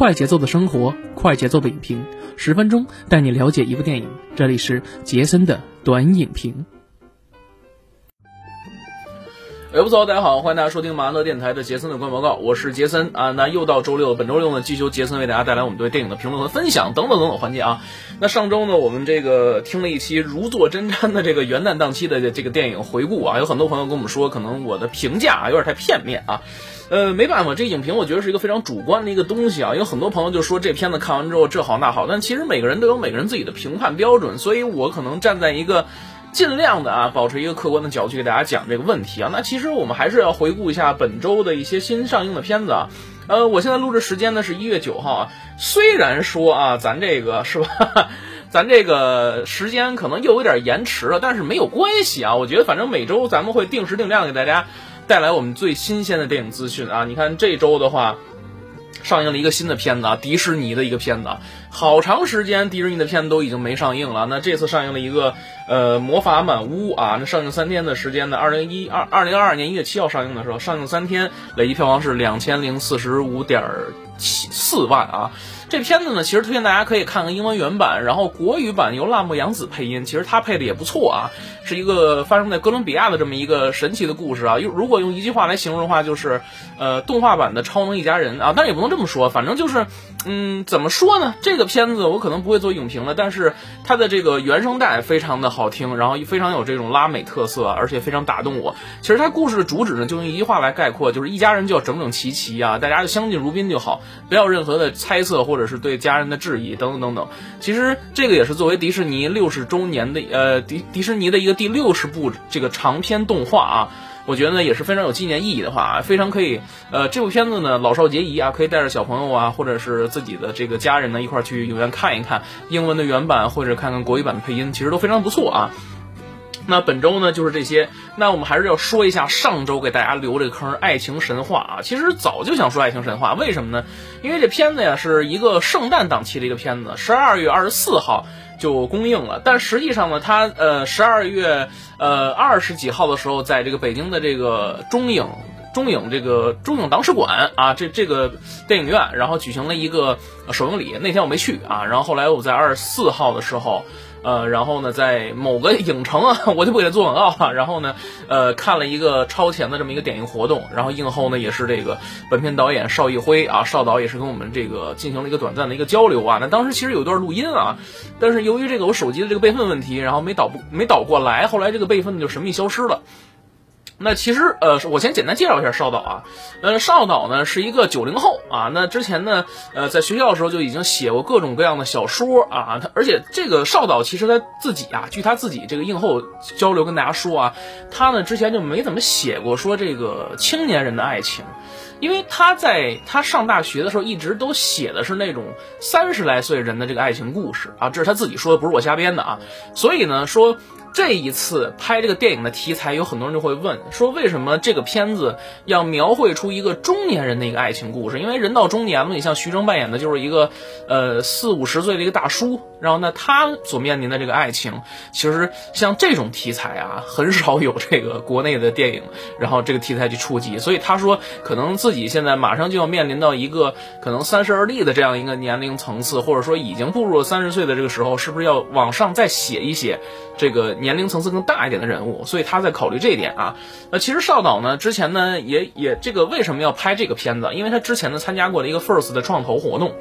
快节奏的生活，快节奏的影评，十分钟带你了解一部电影。这里是杰森的短影评。哎，不错，大家好，欢迎大家收听马安乐电台的杰森的观报告，我是杰森啊。那又到周六，本周六呢，继续杰森为大家带来我们对电影的评论和分享等等等等环节啊。那上周呢，我们这个听了一期如坐针毡的这个元旦档期的这个电影回顾啊，有很多朋友跟我们说，可能我的评价啊有点太片面啊。呃，没办法，这影评我觉得是一个非常主观的一个东西啊。有很多朋友就说这片子看完之后这好那好，但其实每个人都有每个人自己的评判标准，所以我可能站在一个。尽量的啊，保持一个客观的角度去给大家讲这个问题啊。那其实我们还是要回顾一下本周的一些新上映的片子啊。呃，我现在录制时间呢是一月九号啊。虽然说啊，咱这个是吧，咱这个时间可能又有点延迟了，但是没有关系啊。我觉得反正每周咱们会定时定量给大家带来我们最新鲜的电影资讯啊。你看这周的话。上映了一个新的片子啊，迪士尼的一个片子，好长时间迪士尼的片子都已经没上映了。那这次上映了一个呃《魔法满屋》啊，那上映三天的时间呢，二零一二二零二二年一月七号上映的时候，上映三天累计票房是两千零四十五点七四万啊。这片子呢，其实推荐大家可以看看英文原版，然后国语版由辣目洋子配音，其实他配的也不错啊，是一个发生在哥伦比亚的这么一个神奇的故事啊。用如果用一句话来形容的话，就是呃动画版的超能一家人啊，但也不能这么说，反正就是。嗯，怎么说呢？这个片子我可能不会做影评了，但是它的这个原声带非常的好听，然后非常有这种拉美特色，而且非常打动我。其实它故事的主旨呢，就用一句话来概括，就是一家人就要整整齐齐啊，大家就相敬如宾就好，不要任何的猜测或者者是对家人的质疑等等等等。其实这个也是作为迪士尼六十周年的呃迪迪士尼的一个第六十部这个长篇动画啊。我觉得呢也是非常有纪念意义的话，非常可以，呃，这部片子呢老少皆宜啊，可以带着小朋友啊，或者是自己的这个家人呢一块儿去影院看一看英文的原版，或者看看国语版的配音，其实都非常不错啊。那本周呢就是这些，那我们还是要说一下上周给大家留这个坑《爱情神话》啊，其实早就想说《爱情神话》，为什么呢？因为这片子呀是一个圣诞档期的一个片子，十二月二十四号。就公映了，但实际上呢，它呃十二月呃二十几号的时候，在这个北京的这个中影中影这个中影党史馆啊，这这个电影院，然后举行了一个首映礼。那天我没去啊，然后后来我在二十四号的时候。呃，然后呢，在某个影城啊，我就不给他做广告了。然后呢，呃，看了一个超前的这么一个点映活动。然后映后呢，也是这个本片导演邵艺辉啊，邵导也是跟我们这个进行了一个短暂的一个交流啊。那当时其实有一段录音啊，但是由于这个我手机的这个备份问题，然后没导不没导过来，后来这个备份就神秘消失了。那其实，呃，我先简单介绍一下邵导啊，呃，邵导呢是一个九零后啊，那之前呢，呃，在学校的时候就已经写过各种各样的小说啊，他而且这个邵导其实他自己啊，据他自己这个映后交流跟大家说啊，他呢之前就没怎么写过说这个青年人的爱情，因为他在他上大学的时候一直都写的是那种三十来岁人的这个爱情故事啊，这是他自己说的，不是我瞎编的啊，所以呢说。这一次拍这个电影的题材，有很多人就会问说，为什么这个片子要描绘出一个中年人的一个爱情故事？因为人到中年了，你像徐峥扮演的就是一个，呃，四五十岁的一个大叔，然后呢，他所面临的这个爱情，其实像这种题材啊，很少有这个国内的电影，然后这个题材去触及，所以他说，可能自己现在马上就要面临到一个可能三十而立的这样一个年龄层次，或者说已经步入了三十岁的这个时候，是不是要往上再写一写这个？年龄层次更大一点的人物，所以他在考虑这一点啊。那其实邵导呢，之前呢也也这个为什么要拍这个片子？因为他之前呢参加过了一个 First 的创投活动。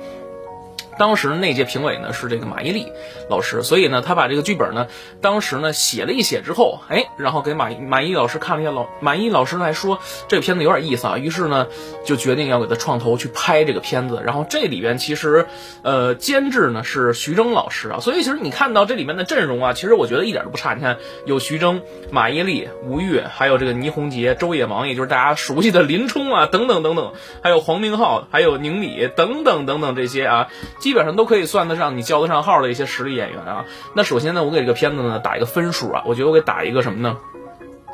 当时那届评委呢是这个马伊琍老师，所以呢他把这个剧本呢当时呢写了一写之后，哎，然后给马马伊琍老师看了一下，老马伊琍老师来说这个片子有点意思啊，于是呢就决定要给他创投去拍这个片子。然后这里边其实呃监制呢是徐峥老师啊，所以其实你看到这里面的阵容啊，其实我觉得一点都不差。你看有徐峥、马伊琍、吴越，还有这个倪虹洁、周野芒，也就是大家熟悉的林冲啊等等等等，还有黄明昊，还有宁理等等等等这些啊。基本上都可以算得上你叫得上号的一些实力演员啊。那首先呢，我给这个片子呢打一个分数啊，我觉得我给打一个什么呢？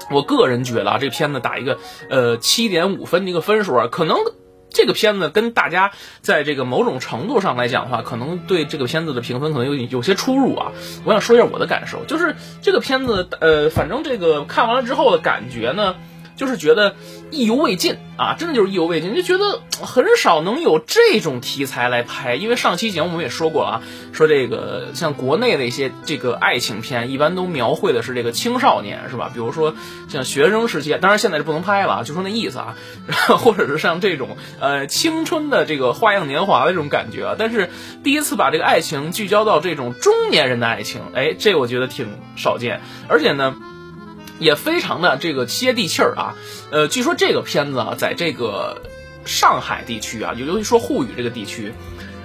我个人觉得啊，这片子打一个呃七点五分的一个分数啊。可能这个片子跟大家在这个某种程度上来讲的话，可能对这个片子的评分可能有有些出入啊。我想说一下我的感受，就是这个片子呃，反正这个看完了之后的感觉呢。就是觉得意犹未尽啊，真的就是意犹未尽，就觉得很少能有这种题材来拍。因为上期节目我们也说过了啊，说这个像国内的一些这个爱情片，一般都描绘的是这个青少年，是吧？比如说像学生时期，当然现在是不能拍了啊，就说那意思啊，或者是像这种呃青春的这个花样年华的这种感觉啊。但是第一次把这个爱情聚焦到这种中年人的爱情，哎，这我觉得挺少见，而且呢。也非常的这个接地气儿啊，呃，据说这个片子啊，在这个上海地区啊，尤其说沪语这个地区，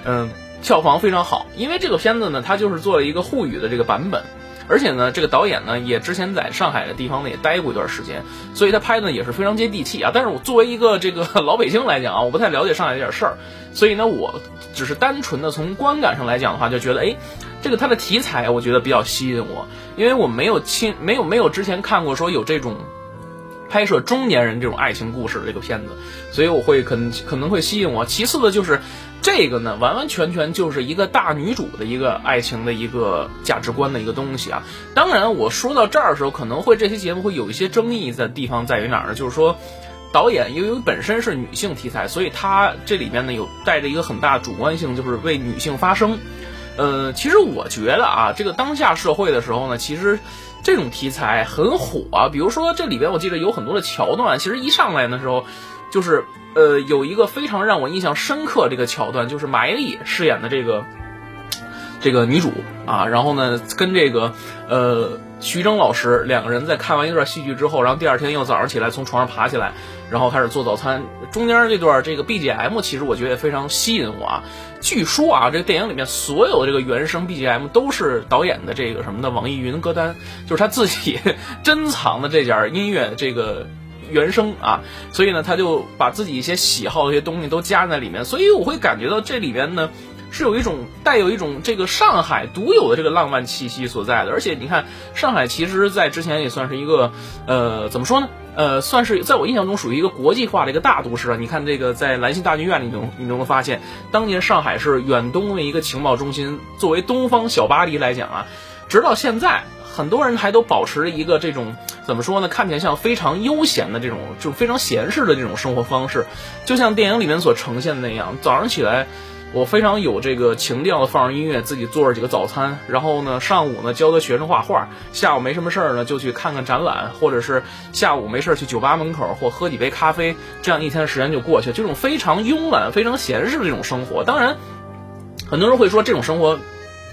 嗯，票房非常好，因为这个片子呢，它就是做了一个沪语的这个版本，而且呢，这个导演呢，也之前在上海的地方呢也待过一段时间，所以他拍的也是非常接地气啊。但是我作为一个这个老北京来讲啊，我不太了解上海这点事儿，所以呢，我只是单纯的从观感上来讲的话，就觉得哎。这个它的题材我觉得比较吸引我，因为我没有亲没有没有之前看过说有这种拍摄中年人这种爱情故事的这个片子，所以我会可能可能会吸引我。其次的就是这个呢，完完全全就是一个大女主的一个爱情的一个价值观的一个东西啊。当然我说到这儿的时候，可能会这期节目会有一些争议的地方在于哪儿呢？就是说导演因为本身是女性题材，所以它这里面呢有带着一个很大主观性，就是为女性发声。呃，其实我觉得啊，这个当下社会的时候呢，其实这种题材很火啊。比如说这里边，我记得有很多的桥段，其实一上来的时候，就是呃，有一个非常让我印象深刻这个桥段，就是马伊琍饰演的这个这个女主啊，然后呢，跟这个呃徐峥老师两个人在看完一段戏剧之后，然后第二天又早上起来从床上爬起来。然后开始做早餐，中间这段这个 BGM 其实我觉得也非常吸引我啊。据说啊，这个电影里面所有的这个原声 BGM 都是导演的这个什么的网易云歌单，就是他自己 珍藏的这点音乐这个原声啊。所以呢，他就把自己一些喜好的一些东西都加在里面，所以我会感觉到这里面呢。是有一种带有一种这个上海独有的这个浪漫气息所在的，而且你看，上海其实在之前也算是一个，呃，怎么说呢？呃，算是在我印象中属于一个国际化的一个大都市啊。你看这个在兰心大剧院里头，你都能发现，当年上海是远东的一个情报中心，作为东方小巴黎来讲啊，直到现在，很多人还都保持着一个这种怎么说呢？看起来像非常悠闲的这种，就非常闲适的这种生活方式，就像电影里面所呈现的那样，早上起来。我非常有这个情调的放上音乐，自己做着几个早餐，然后呢，上午呢教个学生画画，下午没什么事儿呢就去看看展览，或者是下午没事儿去酒吧门口或喝几杯咖啡，这样一天时间就过去了。这种非常慵懒、非常闲适的这种生活，当然，很多人会说这种生活。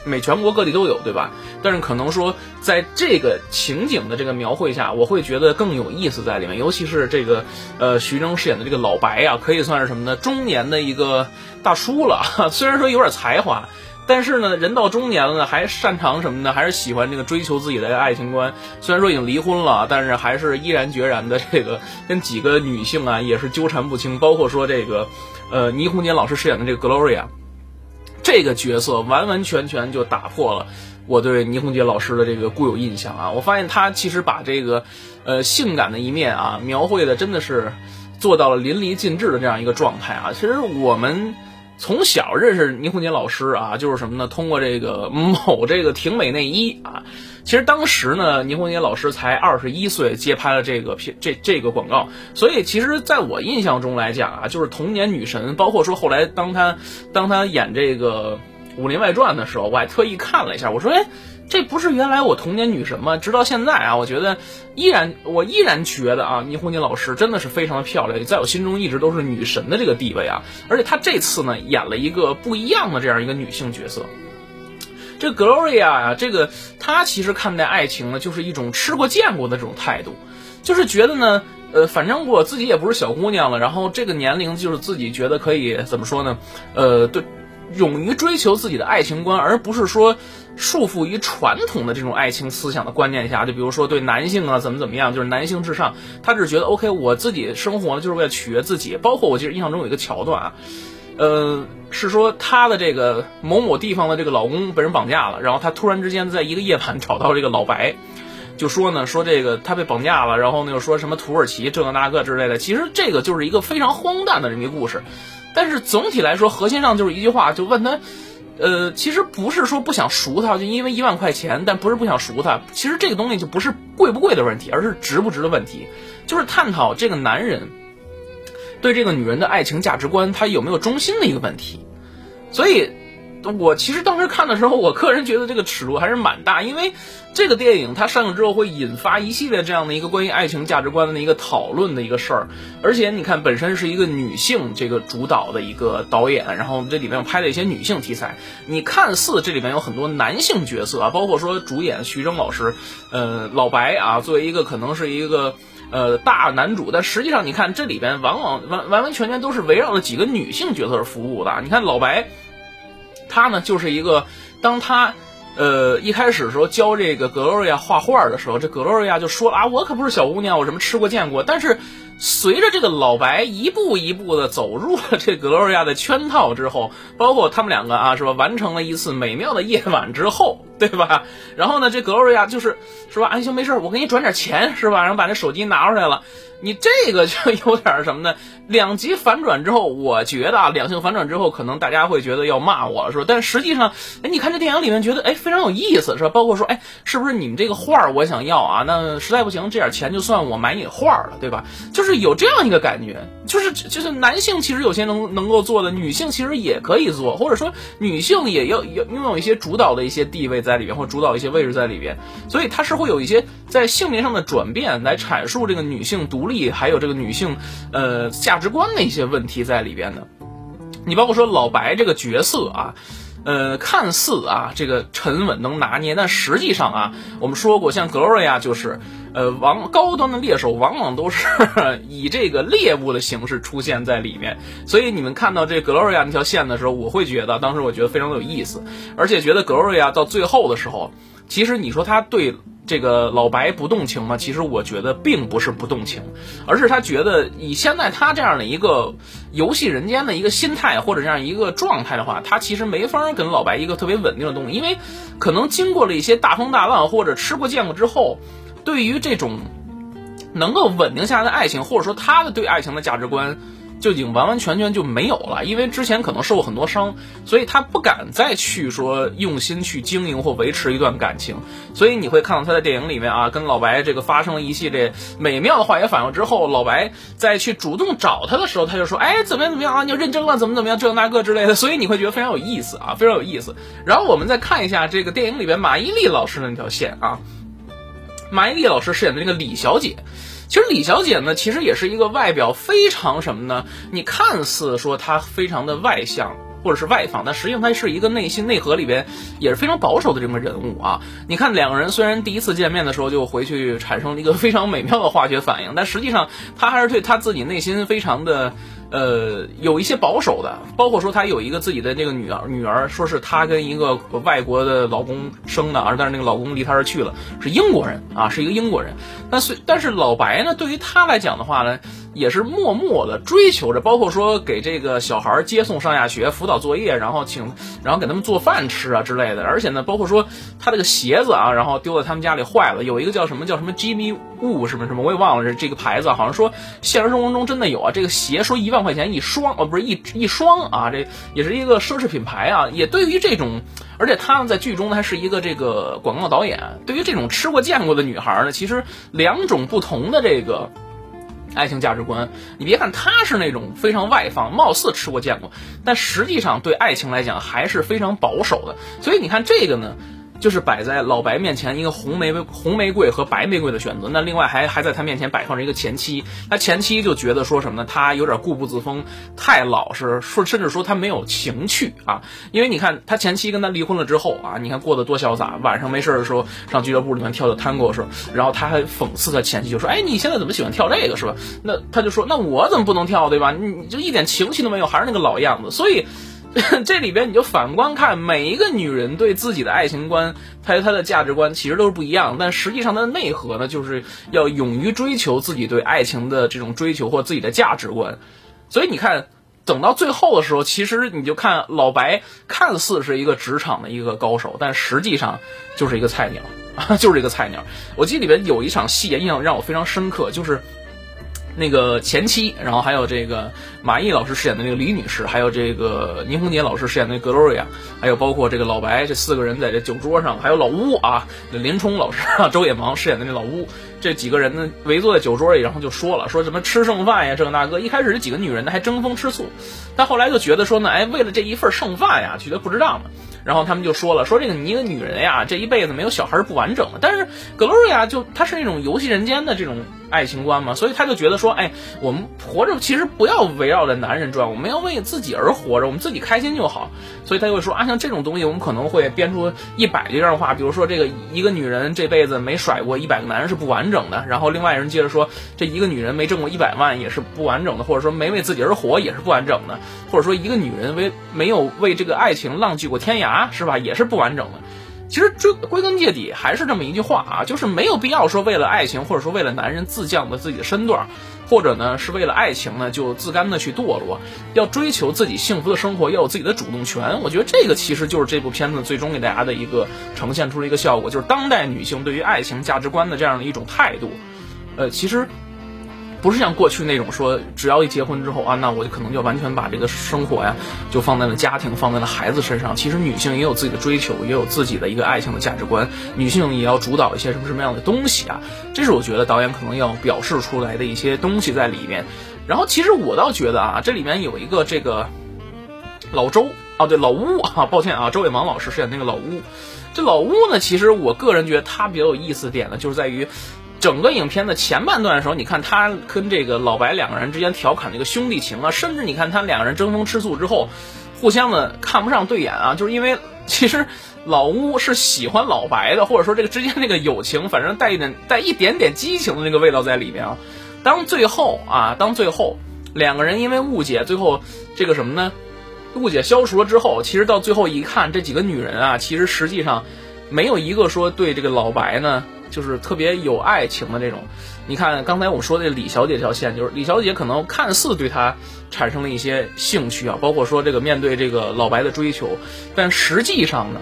每全国各地都有，对吧？但是可能说，在这个情景的这个描绘下，我会觉得更有意思在里面。尤其是这个，呃，徐峥饰演的这个老白啊，可以算是什么呢？中年的一个大叔了。虽然说有点才华，但是呢，人到中年了，还擅长什么呢？还是喜欢这个追求自己的爱情观。虽然说已经离婚了，但是还是毅然决然的这个跟几个女性啊也是纠缠不清。包括说这个，呃，倪虹洁老师饰演的这个 Gloria。这个角色完完全全就打破了我对倪虹洁老师的这个固有印象啊！我发现她其实把这个，呃，性感的一面啊，描绘的真的是做到了淋漓尽致的这样一个状态啊！其实我们。从小认识倪虹洁老师啊，就是什么呢？通过这个某这个婷美内衣啊，其实当时呢，倪虹洁老师才二十一岁，接拍了这个片这这个广告，所以其实在我印象中来讲啊，就是童年女神。包括说后来当她当她演这个《武林外传》的时候，我还特意看了一下，我说哎。这不是原来我童年女神吗？直到现在啊，我觉得依然，我依然觉得啊，倪虹洁老师真的是非常的漂亮，在我心中一直都是女神的这个地位啊。而且她这次呢，演了一个不一样的这样一个女性角色。这 Gloria 呀，这个她其实看待爱情呢，就是一种吃过见过的这种态度，就是觉得呢，呃，反正我自己也不是小姑娘了，然后这个年龄就是自己觉得可以怎么说呢？呃，对。勇于追求自己的爱情观，而不是说束缚于传统的这种爱情思想的观念下。就比如说对男性啊怎么怎么样，就是男性至上。他只是觉得 OK，我自己生活呢就是为了取悦自己。包括我记得印象中有一个桥段啊，呃，是说她的这个某某地方的这个老公被人绑架了，然后她突然之间在一个夜晚找到这个老白，就说呢说这个他被绑架了，然后呢又说什么土耳其这个那个之类的。其实这个就是一个非常荒诞的这么一个故事。但是总体来说，核心上就是一句话，就问他，呃，其实不是说不想赎他，就因为一万块钱，但不是不想赎他。其实这个东西就不是贵不贵的问题，而是值不值的问题。就是探讨这个男人对这个女人的爱情价值观，她有没有忠心的一个问题。所以，我其实当时看的时候，我个人觉得这个尺度还是蛮大，因为这个电影它上映之后会引发一系列这样的一个关于爱情价值观的一个讨论的一个事儿。而且你看，本身是一个女性这个主导的一个导演，然后这里面拍了一些女性题材。你看似这里面有很多男性角色啊，包括说主演徐峥老师，呃，老白啊，作为一个可能是一个。呃，大男主，但实际上你看这里边往往完完完全全都是围绕着几个女性角色服务的。你看老白，他呢就是一个，当他呃一开始的时候教这个格洛瑞亚画画的时候，这格洛瑞亚就说了啊，我可不是小姑娘，我什么吃过见过。但是随着这个老白一步一步的走入了这格罗瑞亚的圈套之后，包括他们两个啊是吧，完成了一次美妙的夜晚之后。对吧？然后呢，这格罗瑞亚就是是吧？哎，行，没事我给你转点钱是吧？然后把那手机拿出来了。你这个就 有点什么呢？两极反转之后，我觉得啊，两性反转之后，可能大家会觉得要骂我了，是吧？但实际上，哎，你看这电影里面觉得哎非常有意思，是吧？包括说，哎，是不是你们这个画儿我想要啊？那实在不行，这点钱就算我买你画儿了，对吧？就是有这样一个感觉，就是就是男性其实有些能能够做的，女性其实也可以做，或者说女性也要有拥有一些主导的一些地位。在里边或主导一些位置在里边，所以它是会有一些在性别上的转变，来阐述这个女性独立，还有这个女性呃价值观的一些问题在里边的。你包括说老白这个角色啊，呃，看似啊这个沉稳能拿捏，但实际上啊，我们说过像格洛瑞亚就是。呃，往高端的猎手往往都是 以这个猎物的形式出现在里面，所以你们看到这格洛瑞亚那条线的时候，我会觉得当时我觉得非常的有意思，而且觉得格洛瑞亚到最后的时候，其实你说他对这个老白不动情吗？其实我觉得并不是不动情，而是他觉得以现在他这样的一个游戏人间的一个心态或者这样一个状态的话，他其实没法跟老白一个特别稳定的东西，因为可能经过了一些大风大浪或者吃过见过之后。对于这种能够稳定下来的爱情，或者说他的对爱情的价值观，就已经完完全全就没有了。因为之前可能受过很多伤，所以他不敢再去说用心去经营或维持一段感情。所以你会看到他在电影里面啊，跟老白这个发生了一系列美妙的化学反应之后，老白再去主动找他的时候，他就说：“哎，怎么样怎么样啊？你要认真了，怎么怎么样，这那个之类的。”所以你会觉得非常有意思啊，非常有意思。然后我们再看一下这个电影里边马伊琍老师的那条线啊。马伊琍老师饰演的那个李小姐，其实李小姐呢，其实也是一个外表非常什么呢？你看似说她非常的外向或者是外放，但实际上她是一个内心内核里边也是非常保守的这么人物啊。你看两个人虽然第一次见面的时候就回去产生了一个非常美妙的化学反应，但实际上她还是对她自己内心非常的。呃，有一些保守的，包括说他有一个自己的那个女儿，女儿说是她跟一个外国的老公生的，而但是那个老公离她而去了，是英国人啊，是一个英国人。但是但是老白呢，对于他来讲的话呢。也是默默的追求着，包括说给这个小孩接送上下学、辅导作业，然后请，然后给他们做饭吃啊之类的。而且呢，包括说他这个鞋子啊，然后丢在他们家里坏了，有一个叫什么叫什么 Jimmy Woo 什么什么，我也忘了这这个牌子，好像说现实生活中真的有啊。这个鞋说一万块钱一双，哦，不是一一双啊，这也是一个奢侈品牌啊。也对于这种，而且他呢在剧中还是一个这个广告导演。对于这种吃过见过的女孩呢，其实两种不同的这个。爱情价值观，你别看他是那种非常外放，貌似吃过见过，但实际上对爱情来讲还是非常保守的。所以你看这个呢。就是摆在老白面前一个红玫瑰、红玫瑰和白玫瑰的选择。那另外还还在他面前摆放着一个前妻。他前妻就觉得说什么呢？他有点固步自封，太老实，说甚至说他没有情趣啊。因为你看他前妻跟他离婚了之后啊，你看过得多潇洒。晚上没事的时候上俱乐部里面跳跳探戈是吧？然后他还讽刺他前妻，就说：“哎，你现在怎么喜欢跳这个是吧？”那他就说：“那我怎么不能跳对吧？你就一点情趣都没有，还是那个老样子。”所以。这里边你就反观看每一个女人对自己的爱情观，还有她的价值观，其实都是不一样。但实际上它的内核呢，就是要勇于追求自己对爱情的这种追求或自己的价值观。所以你看，等到最后的时候，其实你就看老白看似是一个职场的一个高手，但实际上就是一个菜鸟啊，就是一个菜鸟。我记得里边有一场戏也印象让我非常深刻，就是。那个前妻，然后还有这个马毅老师饰演的那个李女士，还有这个倪虹洁老师饰演的格洛瑞亚，还有包括这个老白，这四个人在这酒桌上，还有老乌啊，林冲老师啊、周野芒饰演的那老乌，这几个人呢围坐在酒桌里，然后就说了说什么吃剩饭呀，这个那个。一开始这几个女人呢还争风吃醋，但后来就觉得说呢，哎，为了这一份剩饭呀，觉得不值当的。然后他们就说了，说这个你一个女人呀，这一辈子没有小孩是不完整的。但是格洛瑞亚就她是那种游戏人间的这种爱情观嘛，所以他就觉得说，哎，我们活着其实不要围绕着男人转，我们要为自己而活着，我们自己开心就好。所以他就会说啊，像这种东西，我们可能会编出一百句这样的话，比如说这个一个女人这辈子没甩过一百个男人是不完整的。然后另外人接着说，这一个女人没挣过一百万也是不完整的，或者说没为自己而活也是不完整的，或者说一个女人为没有为这个爱情浪迹过天涯。是吧？也是不完整的。其实追归根结底还是这么一句话啊，就是没有必要说为了爱情或者说为了男人自降的自己的身段，或者呢是为了爱情呢就自甘的去堕落。要追求自己幸福的生活，要有自己的主动权。我觉得这个其实就是这部片子最终给大家的一个呈现出了一个效果，就是当代女性对于爱情价值观的这样的一种态度。呃，其实。不是像过去那种说，只要一结婚之后啊，那我就可能就完全把这个生活呀，就放在了家庭，放在了孩子身上。其实女性也有自己的追求，也有自己的一个爱情的价值观。女性也要主导一些什么什么样的东西啊？这是我觉得导演可能要表示出来的一些东西在里面。然后其实我倒觉得啊，这里面有一个这个老周啊，对老乌啊，抱歉啊，周伟芒老师饰演那个老乌。这老乌呢，其实我个人觉得他比较有意思点呢，就是在于。整个影片的前半段的时候，你看他跟这个老白两个人之间调侃那个兄弟情啊，甚至你看他两个人争风吃醋之后，互相的看不上对眼啊，就是因为其实老乌是喜欢老白的，或者说这个之间这个友情，反正带一点带一点点激情的那个味道在里面啊。当最后啊，当最后两个人因为误解，最后这个什么呢？误解消除了之后，其实到最后一看，这几个女人啊，其实实际上没有一个说对这个老白呢。就是特别有爱情的这种，你看刚才我们说的李小姐这条线，就是李小姐可能看似对他产生了一些兴趣啊，包括说这个面对这个老白的追求，但实际上呢，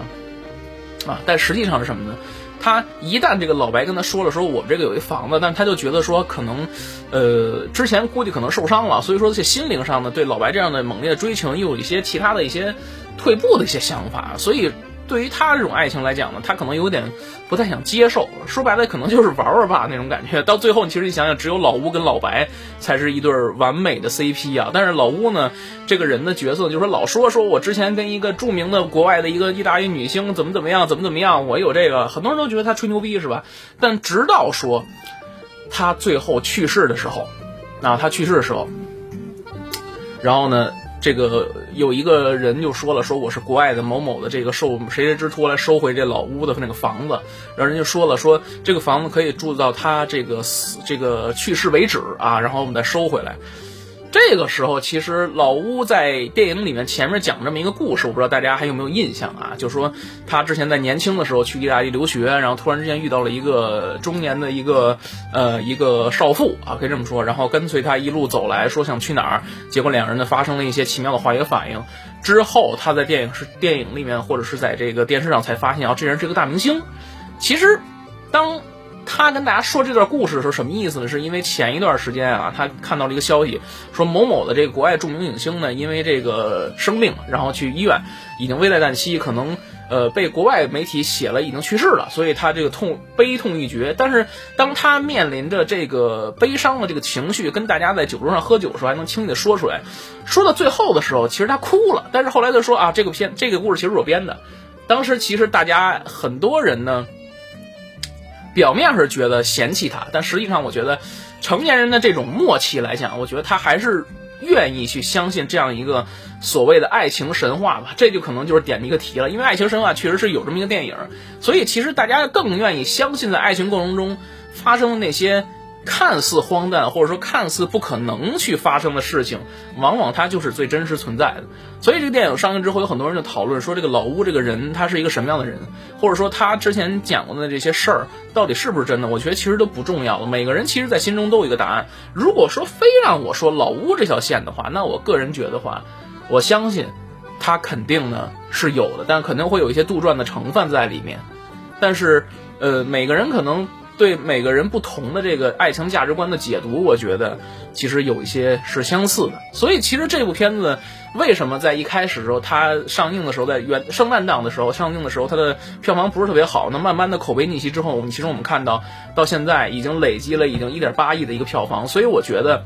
啊，但实际上是什么呢？他一旦这个老白跟他说了说我们这个有一房子，但他就觉得说可能，呃，之前估计可能受伤了，所以说在心灵上呢，对老白这样的猛烈的追求又有一些其他的一些退步的一些想法，所以。对于他这种爱情来讲呢，他可能有点不太想接受。说白了，可能就是玩玩吧那种感觉。到最后，其实你想想，只有老乌跟老白才是一对完美的 CP 啊。但是老乌呢，这个人的角色就是说老说说我之前跟一个著名的国外的一个意大利女星怎么怎么样，怎么怎么样，我有这个，很多人都觉得他吹牛逼是吧？但直到说他最后去世的时候，啊，他去世的时候，然后呢？这个有一个人就说了，说我是国外的某某的这个受谁谁之托来收回这老屋的那个房子，然后人家说了，说这个房子可以住到他这个死这个去世为止啊，然后我们再收回来。这个时候，其实老乌在电影里面前面讲这么一个故事，我不知道大家还有没有印象啊？就说他之前在年轻的时候去意大利留学，然后突然之间遇到了一个中年的一个呃一个少妇啊，可以这么说，然后跟随他一路走来说想去哪儿，结果两人呢发生了一些奇妙的化学反应。之后他在电影是电影里面或者是在这个电视上才发现啊，这人是个大明星。其实当。他跟大家说这段故事的时候，什么意思呢？是因为前一段时间啊，他看到了一个消息，说某某的这个国外著名影星呢，因为这个生病，然后去医院，已经危在旦夕，可能呃被国外媒体写了已经去世了，所以他这个痛悲痛欲绝。但是当他面临着这个悲伤的这个情绪，跟大家在酒桌上喝酒的时候，还能轻易的说出来，说到最后的时候，其实他哭了。但是后来就说啊，这个片这个故事其实我编的。当时其实大家很多人呢。表面是觉得嫌弃他，但实际上我觉得，成年人的这种默契来讲，我觉得他还是愿意去相信这样一个所谓的爱情神话吧。这就可能就是点一个题了，因为爱情神话确实是有这么一个电影，所以其实大家更愿意相信在爱情过程中发生的那些。看似荒诞，或者说看似不可能去发生的事情，往往它就是最真实存在的。所以这个电影上映之后，有很多人就讨论说，这个老乌这个人他是一个什么样的人，或者说他之前讲过的这些事儿到底是不是真的？我觉得其实都不重要了。每个人其实在心中都有一个答案。如果说非让我说老乌这条线的话，那我个人觉得话，我相信他肯定呢是有的，但肯定会有一些杜撰的成分在里面。但是，呃，每个人可能。对每个人不同的这个爱情价值观的解读，我觉得其实有一些是相似的。所以其实这部片子为什么在一开始时候它上映的时候，在元圣诞档的时候上映的时候，它的票房不是特别好，那慢慢的口碑逆袭之后，我们其实我们看到到现在已经累积了已经一点八亿的一个票房，所以我觉得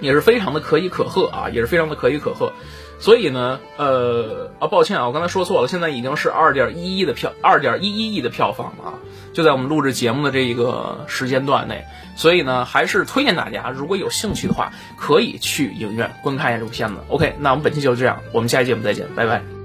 也是非常的可以可贺啊，也是非常的可以可贺。所以呢，呃啊，抱歉啊，我刚才说错了，现在已经是二点一一的票，二点一一亿的票房了啊，就在我们录制节目的这一个时间段内。所以呢，还是推荐大家，如果有兴趣的话，可以去影院观看一下这部片子。OK，那我们本期就是这样，我们下期节目再见，拜拜。